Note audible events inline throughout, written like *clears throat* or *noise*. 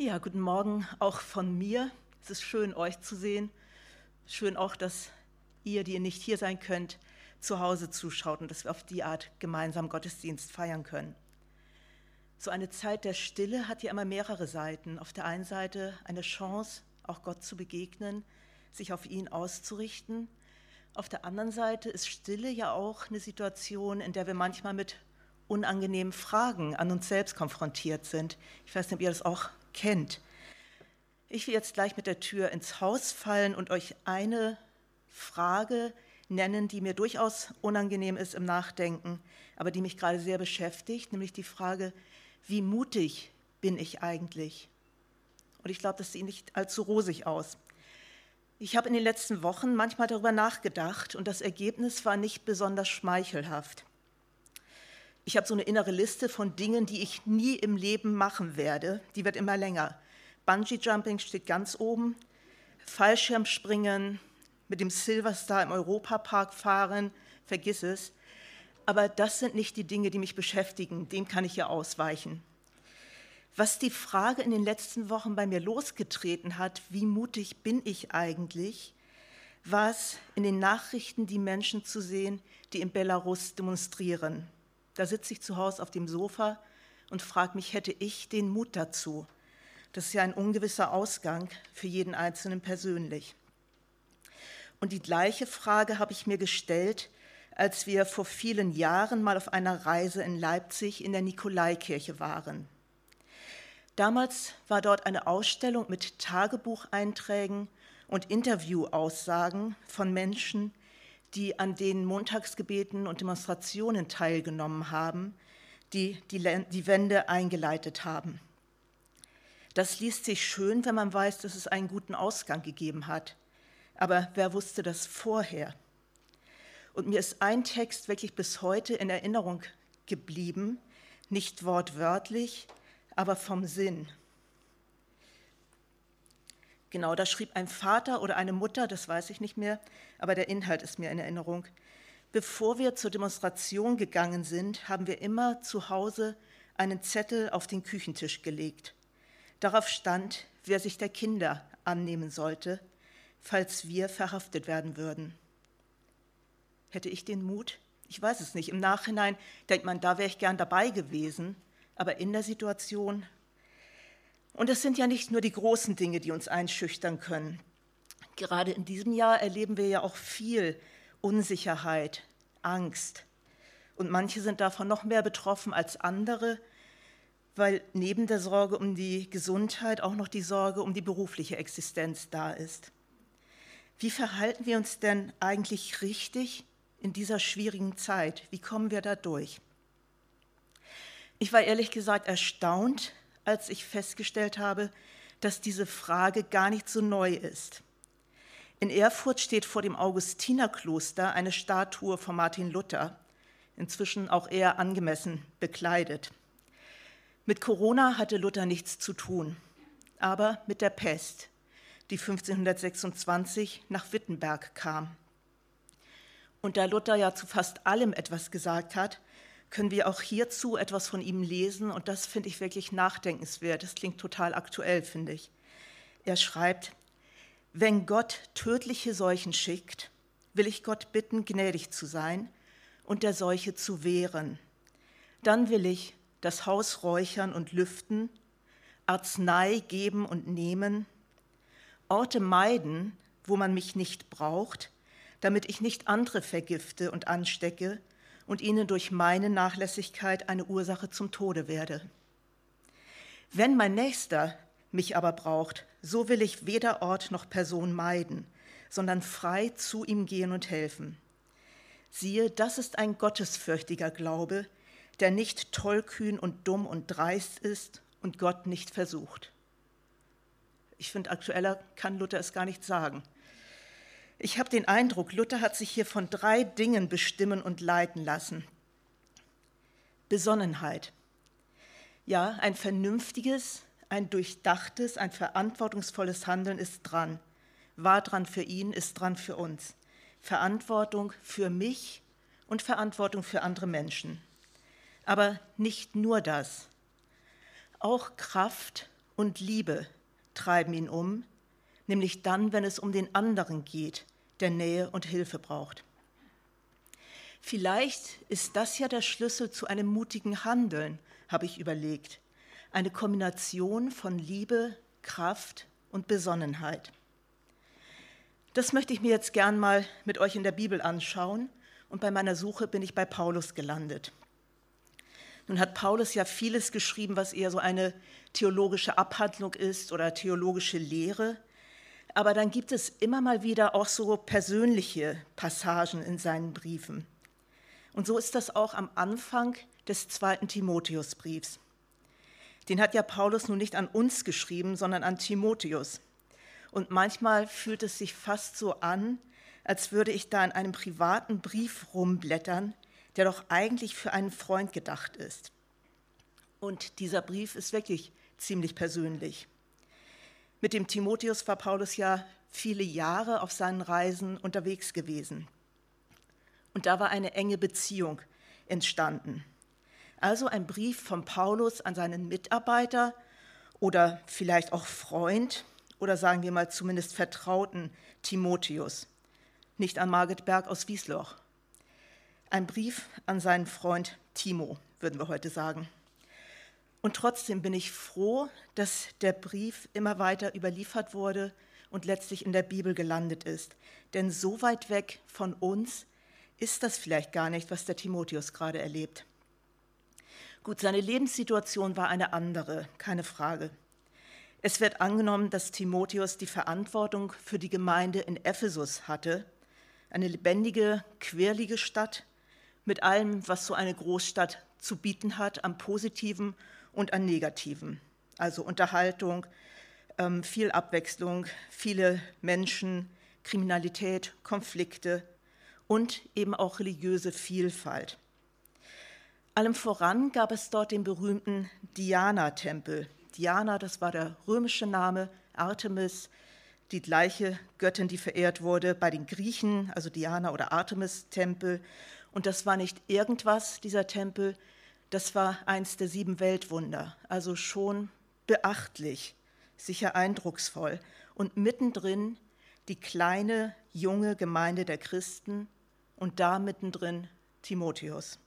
Ja, guten Morgen auch von mir. Es ist schön, euch zu sehen. Schön auch, dass ihr, die ihr nicht hier sein könnt, zu Hause zuschaut und dass wir auf die Art gemeinsam Gottesdienst feiern können. So eine Zeit der Stille hat ja immer mehrere Seiten. Auf der einen Seite eine Chance, auch Gott zu begegnen, sich auf ihn auszurichten. Auf der anderen Seite ist Stille ja auch eine Situation, in der wir manchmal mit unangenehmen Fragen an uns selbst konfrontiert sind. Ich weiß nicht, ob ihr das auch kennt. Ich will jetzt gleich mit der Tür ins Haus fallen und euch eine Frage nennen, die mir durchaus unangenehm ist im Nachdenken, aber die mich gerade sehr beschäftigt, nämlich die Frage, wie mutig bin ich eigentlich? Und ich glaube, das sieht nicht allzu rosig aus. Ich habe in den letzten Wochen manchmal darüber nachgedacht und das Ergebnis war nicht besonders schmeichelhaft. Ich habe so eine innere Liste von Dingen, die ich nie im Leben machen werde. Die wird immer länger. Bungee Jumping steht ganz oben, Fallschirmspringen, mit dem Silverstar im Europapark fahren, vergiss es. Aber das sind nicht die Dinge, die mich beschäftigen. Dem kann ich ja ausweichen. Was die Frage in den letzten Wochen bei mir losgetreten hat, wie mutig bin ich eigentlich, war es in den Nachrichten, die Menschen zu sehen, die in Belarus demonstrieren. Da sitze ich zu Hause auf dem Sofa und frage mich, hätte ich den Mut dazu? Das ist ja ein ungewisser Ausgang für jeden Einzelnen persönlich. Und die gleiche Frage habe ich mir gestellt, als wir vor vielen Jahren mal auf einer Reise in Leipzig in der Nikolaikirche waren. Damals war dort eine Ausstellung mit Tagebucheinträgen und Interviewaussagen von Menschen, die an den Montagsgebeten und Demonstrationen teilgenommen haben, die die, die Wende eingeleitet haben. Das liest sich schön, wenn man weiß, dass es einen guten Ausgang gegeben hat. Aber wer wusste das vorher? Und mir ist ein Text wirklich bis heute in Erinnerung geblieben, nicht wortwörtlich, aber vom Sinn. Genau, da schrieb ein Vater oder eine Mutter, das weiß ich nicht mehr, aber der Inhalt ist mir in Erinnerung. Bevor wir zur Demonstration gegangen sind, haben wir immer zu Hause einen Zettel auf den Küchentisch gelegt. Darauf stand, wer sich der Kinder annehmen sollte, falls wir verhaftet werden würden. Hätte ich den Mut? Ich weiß es nicht. Im Nachhinein denkt man, da wäre ich gern dabei gewesen, aber in der Situation und es sind ja nicht nur die großen Dinge, die uns einschüchtern können. Gerade in diesem Jahr erleben wir ja auch viel Unsicherheit, Angst. Und manche sind davon noch mehr betroffen als andere, weil neben der Sorge um die Gesundheit auch noch die Sorge um die berufliche Existenz da ist. Wie verhalten wir uns denn eigentlich richtig in dieser schwierigen Zeit? Wie kommen wir da durch? Ich war ehrlich gesagt erstaunt, als ich festgestellt habe, dass diese Frage gar nicht so neu ist. In Erfurt steht vor dem Augustinerkloster eine Statue von Martin Luther, inzwischen auch eher angemessen bekleidet. Mit Corona hatte Luther nichts zu tun, aber mit der Pest, die 1526 nach Wittenberg kam. Und da Luther ja zu fast allem etwas gesagt hat, können wir auch hierzu etwas von ihm lesen und das finde ich wirklich nachdenkenswert. Das klingt total aktuell, finde ich. Er schreibt, wenn Gott tödliche Seuchen schickt, will ich Gott bitten, gnädig zu sein und der Seuche zu wehren. Dann will ich das Haus räuchern und lüften, Arznei geben und nehmen, Orte meiden, wo man mich nicht braucht, damit ich nicht andere vergifte und anstecke und ihnen durch meine Nachlässigkeit eine Ursache zum Tode werde. Wenn mein Nächster mich aber braucht, so will ich weder Ort noch Person meiden, sondern frei zu ihm gehen und helfen. Siehe, das ist ein gottesfürchtiger Glaube, der nicht tollkühn und dumm und dreist ist und Gott nicht versucht. Ich finde, aktueller kann Luther es gar nicht sagen. Ich habe den Eindruck, Luther hat sich hier von drei Dingen bestimmen und leiten lassen. Besonnenheit. Ja, ein vernünftiges, ein durchdachtes, ein verantwortungsvolles Handeln ist dran. War dran für ihn, ist dran für uns. Verantwortung für mich und Verantwortung für andere Menschen. Aber nicht nur das. Auch Kraft und Liebe treiben ihn um, nämlich dann, wenn es um den anderen geht, der Nähe und Hilfe braucht. Vielleicht ist das ja der Schlüssel zu einem mutigen Handeln, habe ich überlegt. Eine Kombination von Liebe, Kraft und Besonnenheit. Das möchte ich mir jetzt gern mal mit euch in der Bibel anschauen und bei meiner Suche bin ich bei Paulus gelandet. Nun hat Paulus ja vieles geschrieben, was eher so eine theologische Abhandlung ist oder theologische Lehre. Aber dann gibt es immer mal wieder auch so persönliche Passagen in seinen Briefen. Und so ist das auch am Anfang des zweiten Timotheusbriefs. Den hat ja Paulus nun nicht an uns geschrieben, sondern an Timotheus. Und manchmal fühlt es sich fast so an, als würde ich da in einem privaten Brief rumblättern, der doch eigentlich für einen Freund gedacht ist. Und dieser Brief ist wirklich ziemlich persönlich. Mit dem Timotheus war Paulus ja viele Jahre auf seinen Reisen unterwegs gewesen. Und da war eine enge Beziehung entstanden. Also ein Brief von Paulus an seinen Mitarbeiter oder vielleicht auch Freund oder sagen wir mal zumindest Vertrauten Timotheus, nicht an Margit Berg aus Wiesloch. Ein Brief an seinen Freund Timo, würden wir heute sagen. Und trotzdem bin ich froh, dass der Brief immer weiter überliefert wurde und letztlich in der Bibel gelandet ist. Denn so weit weg von uns ist das vielleicht gar nicht, was der Timotheus gerade erlebt. Gut, seine Lebenssituation war eine andere, keine Frage. Es wird angenommen, dass Timotheus die Verantwortung für die Gemeinde in Ephesus hatte, eine lebendige, quirlige Stadt, mit allem, was so eine Großstadt zu bieten hat, an Positiven und an Negativen. Also Unterhaltung, ähm, viel Abwechslung, viele Menschen, Kriminalität, Konflikte und eben auch religiöse Vielfalt. Allem voran gab es dort den berühmten Diana-Tempel. Diana, das war der römische Name, Artemis, die gleiche Göttin, die verehrt wurde bei den Griechen, also Diana oder Artemis-Tempel. Und das war nicht irgendwas, dieser Tempel, das war eins der sieben Weltwunder, also schon beachtlich, sicher eindrucksvoll. Und mittendrin die kleine, junge Gemeinde der Christen und da mittendrin Timotheus.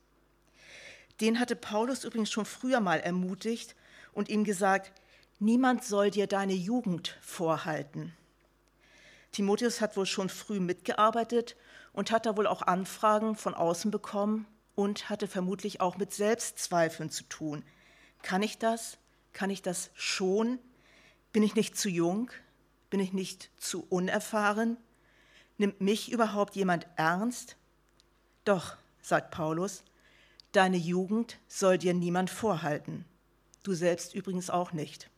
Den hatte Paulus übrigens schon früher mal ermutigt und ihm gesagt, niemand soll dir deine Jugend vorhalten. Timotheus hat wohl schon früh mitgearbeitet und hat da wohl auch Anfragen von außen bekommen und hatte vermutlich auch mit Selbstzweifeln zu tun. Kann ich das? Kann ich das schon? Bin ich nicht zu jung? Bin ich nicht zu unerfahren? Nimmt mich überhaupt jemand ernst? Doch, sagt Paulus, deine Jugend soll dir niemand vorhalten. Du selbst übrigens auch nicht.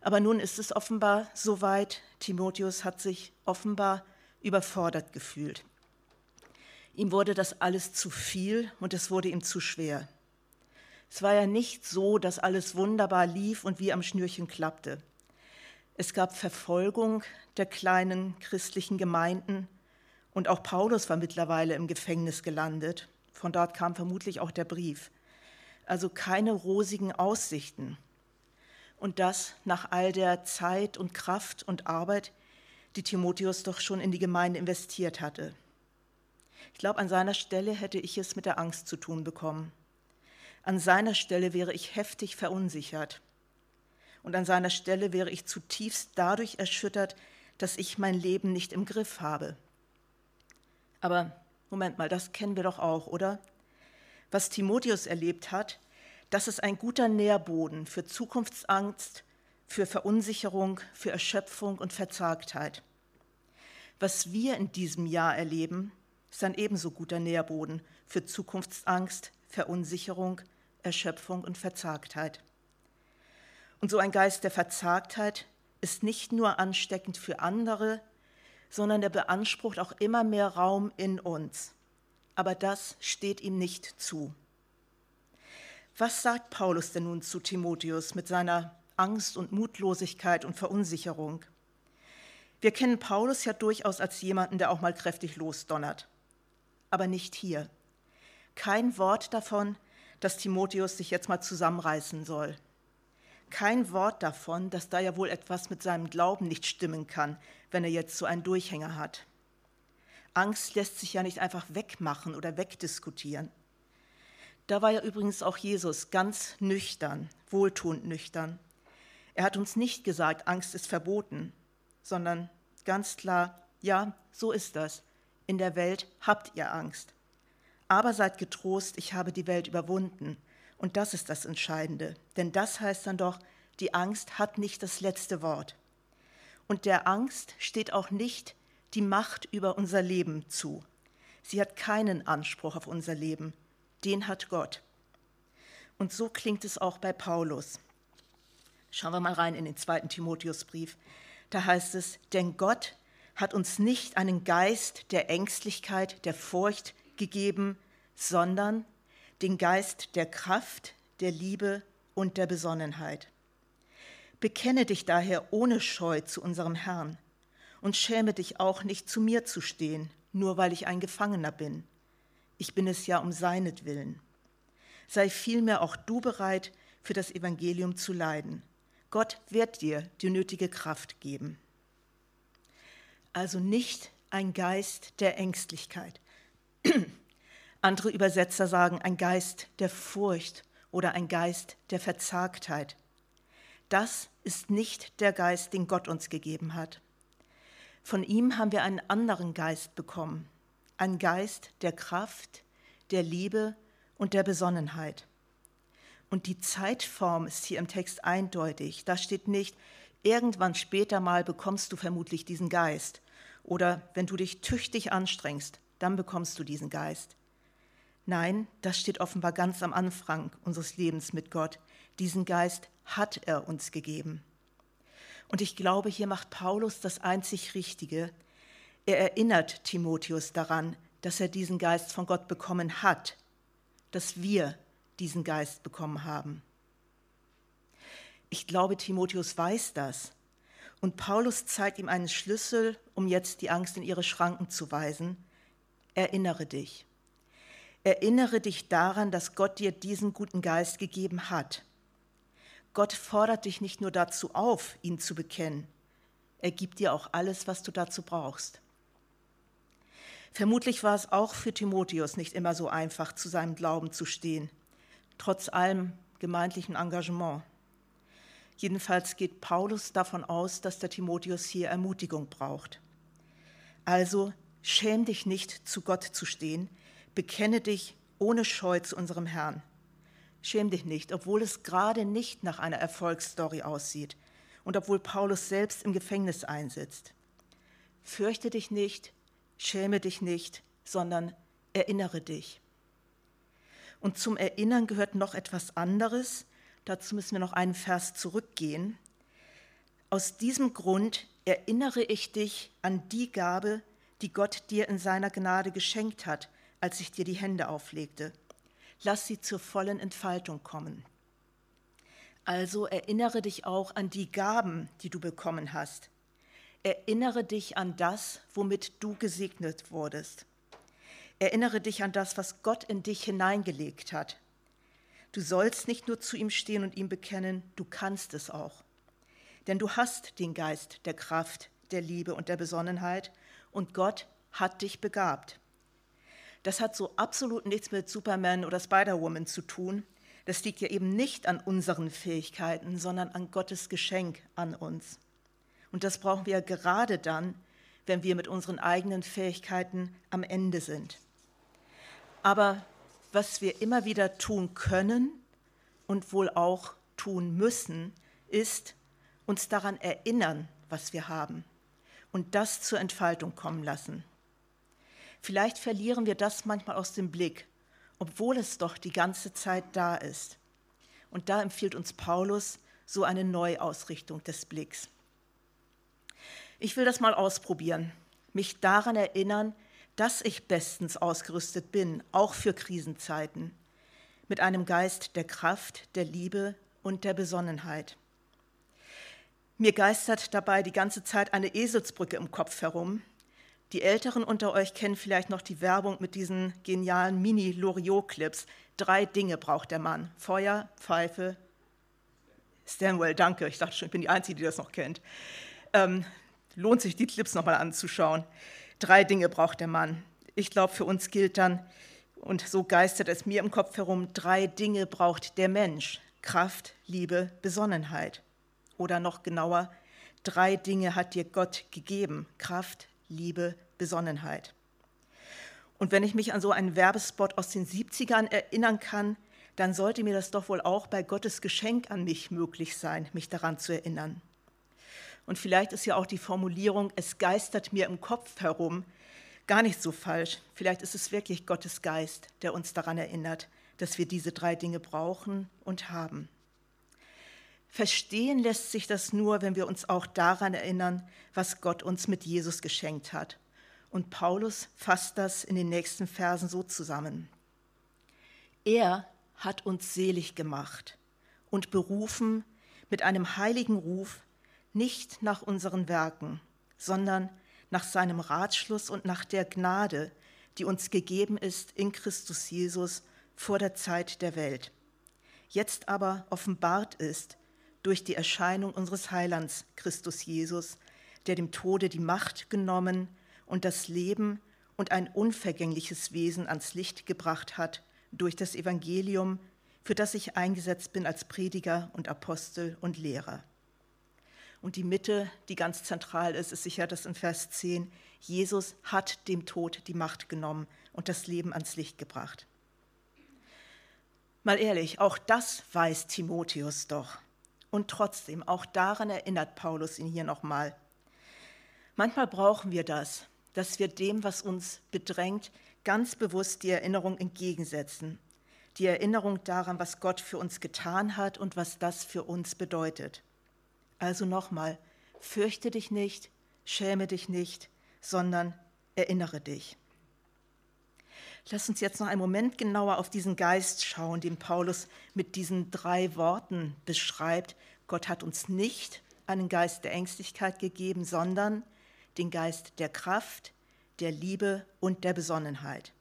Aber nun ist es offenbar soweit, Timotheus hat sich offenbar überfordert gefühlt. Ihm wurde das alles zu viel und es wurde ihm zu schwer. Es war ja nicht so, dass alles wunderbar lief und wie am Schnürchen klappte. Es gab Verfolgung der kleinen christlichen Gemeinden und auch Paulus war mittlerweile im Gefängnis gelandet. Von dort kam vermutlich auch der Brief. Also keine rosigen Aussichten. Und das nach all der Zeit und Kraft und Arbeit, die Timotheus doch schon in die Gemeinde investiert hatte. Ich glaube, an seiner Stelle hätte ich es mit der Angst zu tun bekommen. An seiner Stelle wäre ich heftig verunsichert. Und an seiner Stelle wäre ich zutiefst dadurch erschüttert, dass ich mein Leben nicht im Griff habe. Aber Moment mal, das kennen wir doch auch, oder? Was Timotheus erlebt hat, das ist ein guter Nährboden für Zukunftsangst, für Verunsicherung, für Erschöpfung und Verzagtheit. Was wir in diesem Jahr erleben, ist ein ebenso guter Nährboden für Zukunftsangst, Verunsicherung, Erschöpfung und Verzagtheit. Und so ein Geist der Verzagtheit ist nicht nur ansteckend für andere, sondern er beansprucht auch immer mehr Raum in uns. Aber das steht ihm nicht zu. Was sagt Paulus denn nun zu Timotheus mit seiner Angst und Mutlosigkeit und Verunsicherung. Wir kennen Paulus ja durchaus als jemanden, der auch mal kräftig losdonnert. Aber nicht hier. Kein Wort davon, dass Timotheus sich jetzt mal zusammenreißen soll. kein Wort davon, dass da ja wohl etwas mit seinem Glauben nicht stimmen kann, wenn er jetzt so einen Durchhänger hat. Angst lässt sich ja nicht einfach wegmachen oder wegdiskutieren. Da war ja übrigens auch Jesus ganz nüchtern, wohltuend nüchtern. Er hat uns nicht gesagt, Angst ist verboten, sondern ganz klar, ja, so ist das. In der Welt habt ihr Angst. Aber seid getrost, ich habe die Welt überwunden. Und das ist das Entscheidende. Denn das heißt dann doch, die Angst hat nicht das letzte Wort. Und der Angst steht auch nicht die Macht über unser Leben zu. Sie hat keinen Anspruch auf unser Leben. Den hat Gott. Und so klingt es auch bei Paulus. Schauen wir mal rein in den zweiten Timotheusbrief. Da heißt es, denn Gott hat uns nicht einen Geist der Ängstlichkeit, der Furcht gegeben, sondern den Geist der Kraft, der Liebe und der Besonnenheit. Bekenne dich daher ohne Scheu zu unserem Herrn und schäme dich auch nicht zu mir zu stehen, nur weil ich ein Gefangener bin. Ich bin es ja um seinetwillen. Sei vielmehr auch du bereit, für das Evangelium zu leiden. Gott wird dir die nötige Kraft geben. Also nicht ein Geist der Ängstlichkeit. *clears throat* Andere Übersetzer sagen ein Geist der Furcht oder ein Geist der Verzagtheit. Das ist nicht der Geist, den Gott uns gegeben hat. Von ihm haben wir einen anderen Geist bekommen, einen Geist der Kraft, der Liebe und der Besonnenheit. Und die Zeitform ist hier im Text eindeutig. Da steht nicht, irgendwann später mal bekommst du vermutlich diesen Geist. Oder wenn du dich tüchtig anstrengst, dann bekommst du diesen Geist. Nein, das steht offenbar ganz am Anfang unseres Lebens mit Gott. Diesen Geist hat er uns gegeben. Und ich glaube, hier macht Paulus das einzig Richtige. Er erinnert Timotheus daran, dass er diesen Geist von Gott bekommen hat, dass wir diesen Geist bekommen haben. Ich glaube, Timotheus weiß das. Und Paulus zeigt ihm einen Schlüssel, um jetzt die Angst in ihre Schranken zu weisen. Erinnere dich. Erinnere dich daran, dass Gott dir diesen guten Geist gegeben hat. Gott fordert dich nicht nur dazu auf, ihn zu bekennen, er gibt dir auch alles, was du dazu brauchst. Vermutlich war es auch für Timotheus nicht immer so einfach, zu seinem Glauben zu stehen, trotz allem gemeindlichen Engagement. Jedenfalls geht Paulus davon aus, dass der Timotheus hier Ermutigung braucht. Also schäm dich nicht, zu Gott zu stehen, bekenne dich ohne Scheu zu unserem Herrn. Schäm dich nicht, obwohl es gerade nicht nach einer Erfolgsstory aussieht und obwohl Paulus selbst im Gefängnis einsitzt. Fürchte dich nicht, schäme dich nicht, sondern erinnere dich. Und zum Erinnern gehört noch etwas anderes. Dazu müssen wir noch einen Vers zurückgehen. Aus diesem Grund erinnere ich dich an die Gabe, die Gott dir in seiner Gnade geschenkt hat, als ich dir die Hände auflegte lass sie zur vollen Entfaltung kommen. Also erinnere dich auch an die Gaben, die du bekommen hast. Erinnere dich an das, womit du gesegnet wurdest. Erinnere dich an das, was Gott in dich hineingelegt hat. Du sollst nicht nur zu ihm stehen und ihm bekennen, du kannst es auch. Denn du hast den Geist der Kraft, der Liebe und der Besonnenheit und Gott hat dich begabt. Das hat so absolut nichts mit Superman oder Spider-Woman zu tun. Das liegt ja eben nicht an unseren Fähigkeiten, sondern an Gottes Geschenk an uns. Und das brauchen wir gerade dann, wenn wir mit unseren eigenen Fähigkeiten am Ende sind. Aber was wir immer wieder tun können und wohl auch tun müssen, ist uns daran erinnern, was wir haben und das zur Entfaltung kommen lassen. Vielleicht verlieren wir das manchmal aus dem Blick, obwohl es doch die ganze Zeit da ist. Und da empfiehlt uns Paulus so eine Neuausrichtung des Blicks. Ich will das mal ausprobieren, mich daran erinnern, dass ich bestens ausgerüstet bin, auch für Krisenzeiten, mit einem Geist der Kraft, der Liebe und der Besonnenheit. Mir geistert dabei die ganze Zeit eine Eselsbrücke im Kopf herum, die Älteren unter euch kennen vielleicht noch die Werbung mit diesen genialen Mini-Loriot-Clips. Drei Dinge braucht der Mann: Feuer, Pfeife, Stanwell, danke. Ich dachte schon, ich bin die Einzige, die das noch kennt. Ähm, lohnt sich, die Clips nochmal anzuschauen. Drei Dinge braucht der Mann. Ich glaube, für uns gilt dann, und so geistert es mir im Kopf herum, drei Dinge braucht der Mensch. Kraft, Liebe, Besonnenheit. Oder noch genauer, drei Dinge hat dir Gott gegeben. Kraft, Liebe, Besonnenheit. Und wenn ich mich an so einen Werbespot aus den 70ern erinnern kann, dann sollte mir das doch wohl auch bei Gottes Geschenk an mich möglich sein, mich daran zu erinnern. Und vielleicht ist ja auch die Formulierung, es geistert mir im Kopf herum, gar nicht so falsch. Vielleicht ist es wirklich Gottes Geist, der uns daran erinnert, dass wir diese drei Dinge brauchen und haben. Verstehen lässt sich das nur, wenn wir uns auch daran erinnern, was Gott uns mit Jesus geschenkt hat. Und Paulus fasst das in den nächsten Versen so zusammen. Er hat uns selig gemacht und berufen mit einem heiligen Ruf, nicht nach unseren Werken, sondern nach seinem Ratschluss und nach der Gnade, die uns gegeben ist in Christus Jesus vor der Zeit der Welt. Jetzt aber offenbart ist durch die Erscheinung unseres Heilands Christus Jesus, der dem Tode die Macht genommen und das Leben und ein unvergängliches Wesen ans Licht gebracht hat durch das Evangelium, für das ich eingesetzt bin als Prediger und Apostel und Lehrer. Und die Mitte, die ganz zentral ist, ist sicher das in Vers 10. Jesus hat dem Tod die Macht genommen und das Leben ans Licht gebracht. Mal ehrlich, auch das weiß Timotheus doch. Und trotzdem, auch daran erinnert Paulus ihn hier nochmal. Manchmal brauchen wir das, dass wir dem, was uns bedrängt, ganz bewusst die Erinnerung entgegensetzen. Die Erinnerung daran, was Gott für uns getan hat und was das für uns bedeutet. Also nochmal, fürchte dich nicht, schäme dich nicht, sondern erinnere dich. Lass uns jetzt noch einen Moment genauer auf diesen Geist schauen, den Paulus mit diesen drei Worten beschreibt. Gott hat uns nicht einen Geist der Ängstlichkeit gegeben, sondern den Geist der Kraft, der Liebe und der Besonnenheit.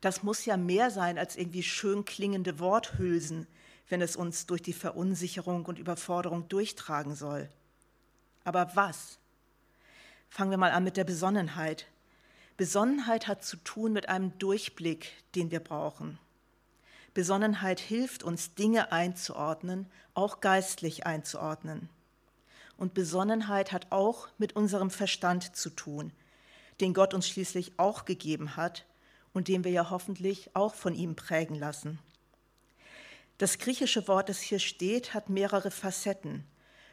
Das muss ja mehr sein als irgendwie schön klingende Worthülsen, wenn es uns durch die Verunsicherung und Überforderung durchtragen soll. Aber was? Fangen wir mal an mit der Besonnenheit. Besonnenheit hat zu tun mit einem Durchblick, den wir brauchen. Besonnenheit hilft uns, Dinge einzuordnen, auch geistlich einzuordnen. Und Besonnenheit hat auch mit unserem Verstand zu tun, den Gott uns schließlich auch gegeben hat und den wir ja hoffentlich auch von ihm prägen lassen. Das griechische Wort, das hier steht, hat mehrere Facetten.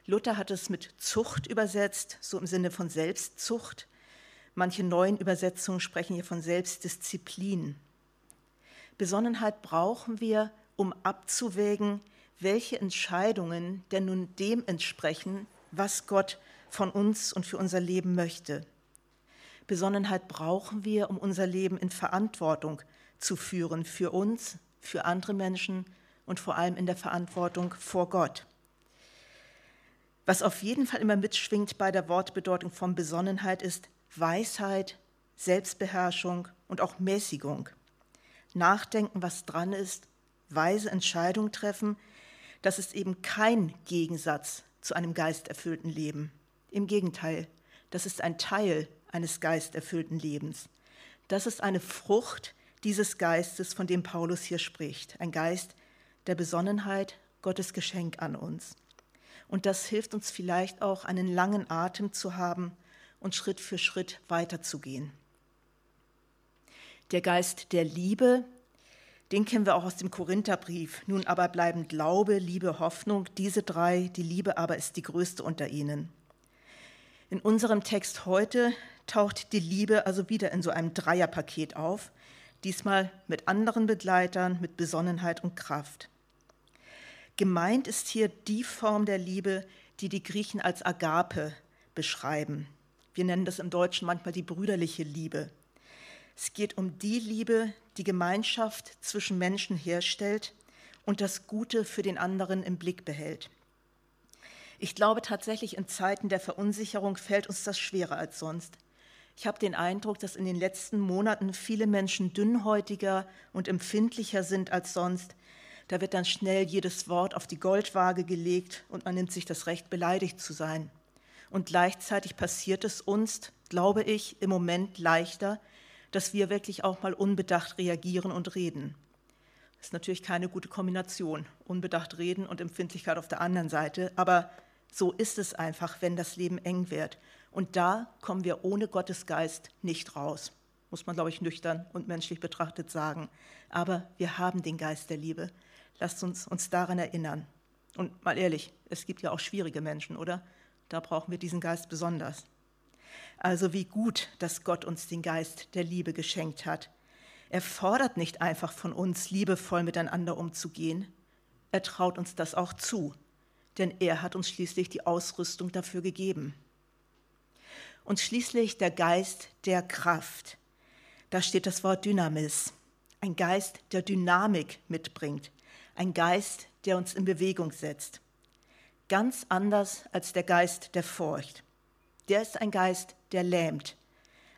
Luther hat es mit Zucht übersetzt, so im Sinne von Selbstzucht. Manche neuen Übersetzungen sprechen hier von Selbstdisziplin. Besonnenheit brauchen wir, um abzuwägen, welche Entscheidungen denn nun dem entsprechen, was Gott von uns und für unser Leben möchte. Besonnenheit brauchen wir, um unser Leben in Verantwortung zu führen, für uns, für andere Menschen und vor allem in der Verantwortung vor Gott. Was auf jeden Fall immer mitschwingt bei der Wortbedeutung von Besonnenheit ist Weisheit, Selbstbeherrschung und auch Mäßigung. Nachdenken, was dran ist, weise Entscheidungen treffen, das ist eben kein Gegensatz zu einem geisterfüllten Leben. Im Gegenteil, das ist ein Teil eines geisterfüllten Lebens. Das ist eine Frucht dieses Geistes, von dem Paulus hier spricht. Ein Geist, der Besonnenheit, Gottes Geschenk an uns. Und das hilft uns vielleicht auch, einen langen Atem zu haben und Schritt für Schritt weiterzugehen. Der Geist der Liebe, den kennen wir auch aus dem Korintherbrief. Nun aber bleiben Glaube, Liebe, Hoffnung, diese drei, die Liebe aber ist die größte unter ihnen. In unserem Text heute taucht die Liebe also wieder in so einem Dreierpaket auf, diesmal mit anderen Begleitern, mit Besonnenheit und Kraft. Gemeint ist hier die Form der Liebe, die die Griechen als Agape beschreiben. Wir nennen das im Deutschen manchmal die brüderliche Liebe. Es geht um die Liebe, die Gemeinschaft zwischen Menschen herstellt und das Gute für den anderen im Blick behält. Ich glaube tatsächlich, in Zeiten der Verunsicherung fällt uns das schwerer als sonst. Ich habe den Eindruck, dass in den letzten Monaten viele Menschen dünnhäutiger und empfindlicher sind als sonst, da wird dann schnell jedes Wort auf die Goldwaage gelegt und man nimmt sich das Recht, beleidigt zu sein. Und gleichzeitig passiert es uns, glaube ich, im Moment leichter, dass wir wirklich auch mal unbedacht reagieren und reden. Das ist natürlich keine gute Kombination, unbedacht reden und Empfindlichkeit auf der anderen Seite, aber so ist es einfach, wenn das Leben eng wird. Und da kommen wir ohne Gottes Geist nicht raus, muss man, glaube ich, nüchtern und menschlich betrachtet sagen. Aber wir haben den Geist der Liebe. Lasst uns uns daran erinnern. Und mal ehrlich, es gibt ja auch schwierige Menschen, oder? Da brauchen wir diesen Geist besonders. Also wie gut, dass Gott uns den Geist der Liebe geschenkt hat. Er fordert nicht einfach von uns, liebevoll miteinander umzugehen. Er traut uns das auch zu, denn er hat uns schließlich die Ausrüstung dafür gegeben. Und schließlich der Geist der Kraft. Da steht das Wort Dynamis, ein Geist, der Dynamik mitbringt, ein Geist, der uns in Bewegung setzt. Ganz anders als der Geist der Furcht. Der ist ein Geist, der lähmt,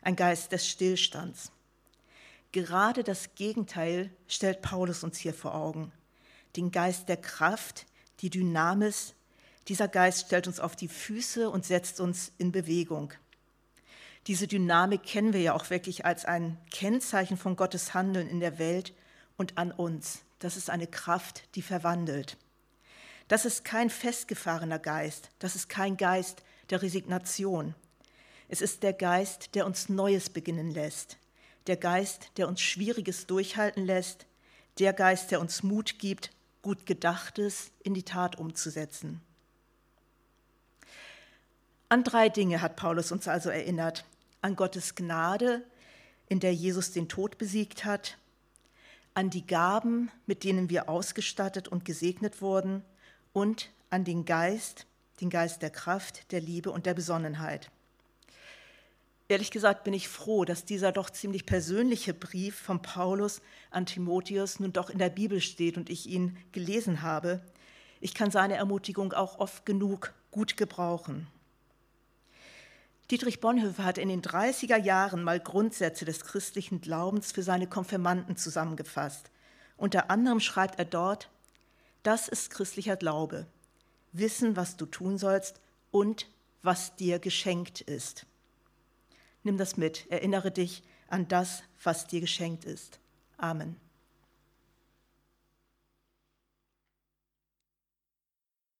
ein Geist des Stillstands. Gerade das Gegenteil stellt Paulus uns hier vor Augen. Den Geist der Kraft, die Dynamis, dieser Geist stellt uns auf die Füße und setzt uns in Bewegung. Diese Dynamik kennen wir ja auch wirklich als ein Kennzeichen von Gottes Handeln in der Welt und an uns. Das ist eine Kraft, die verwandelt. Das ist kein festgefahrener Geist, das ist kein Geist der Resignation. Es ist der Geist, der uns Neues beginnen lässt, der Geist, der uns Schwieriges durchhalten lässt, der Geist, der uns Mut gibt, gut Gedachtes in die Tat umzusetzen. An drei Dinge hat Paulus uns also erinnert. An Gottes Gnade, in der Jesus den Tod besiegt hat, an die Gaben, mit denen wir ausgestattet und gesegnet wurden, und an den Geist, den Geist der Kraft, der Liebe und der Besonnenheit. Ehrlich gesagt bin ich froh, dass dieser doch ziemlich persönliche Brief von Paulus an Timotheus nun doch in der Bibel steht und ich ihn gelesen habe. Ich kann seine Ermutigung auch oft genug gut gebrauchen. Dietrich Bonhoeffer hat in den 30er Jahren mal Grundsätze des christlichen Glaubens für seine Konfirmanden zusammengefasst. Unter anderem schreibt er dort, das ist christlicher Glaube. Wissen, was du tun sollst und was dir geschenkt ist. Nimm das mit, erinnere dich an das, was dir geschenkt ist. Amen.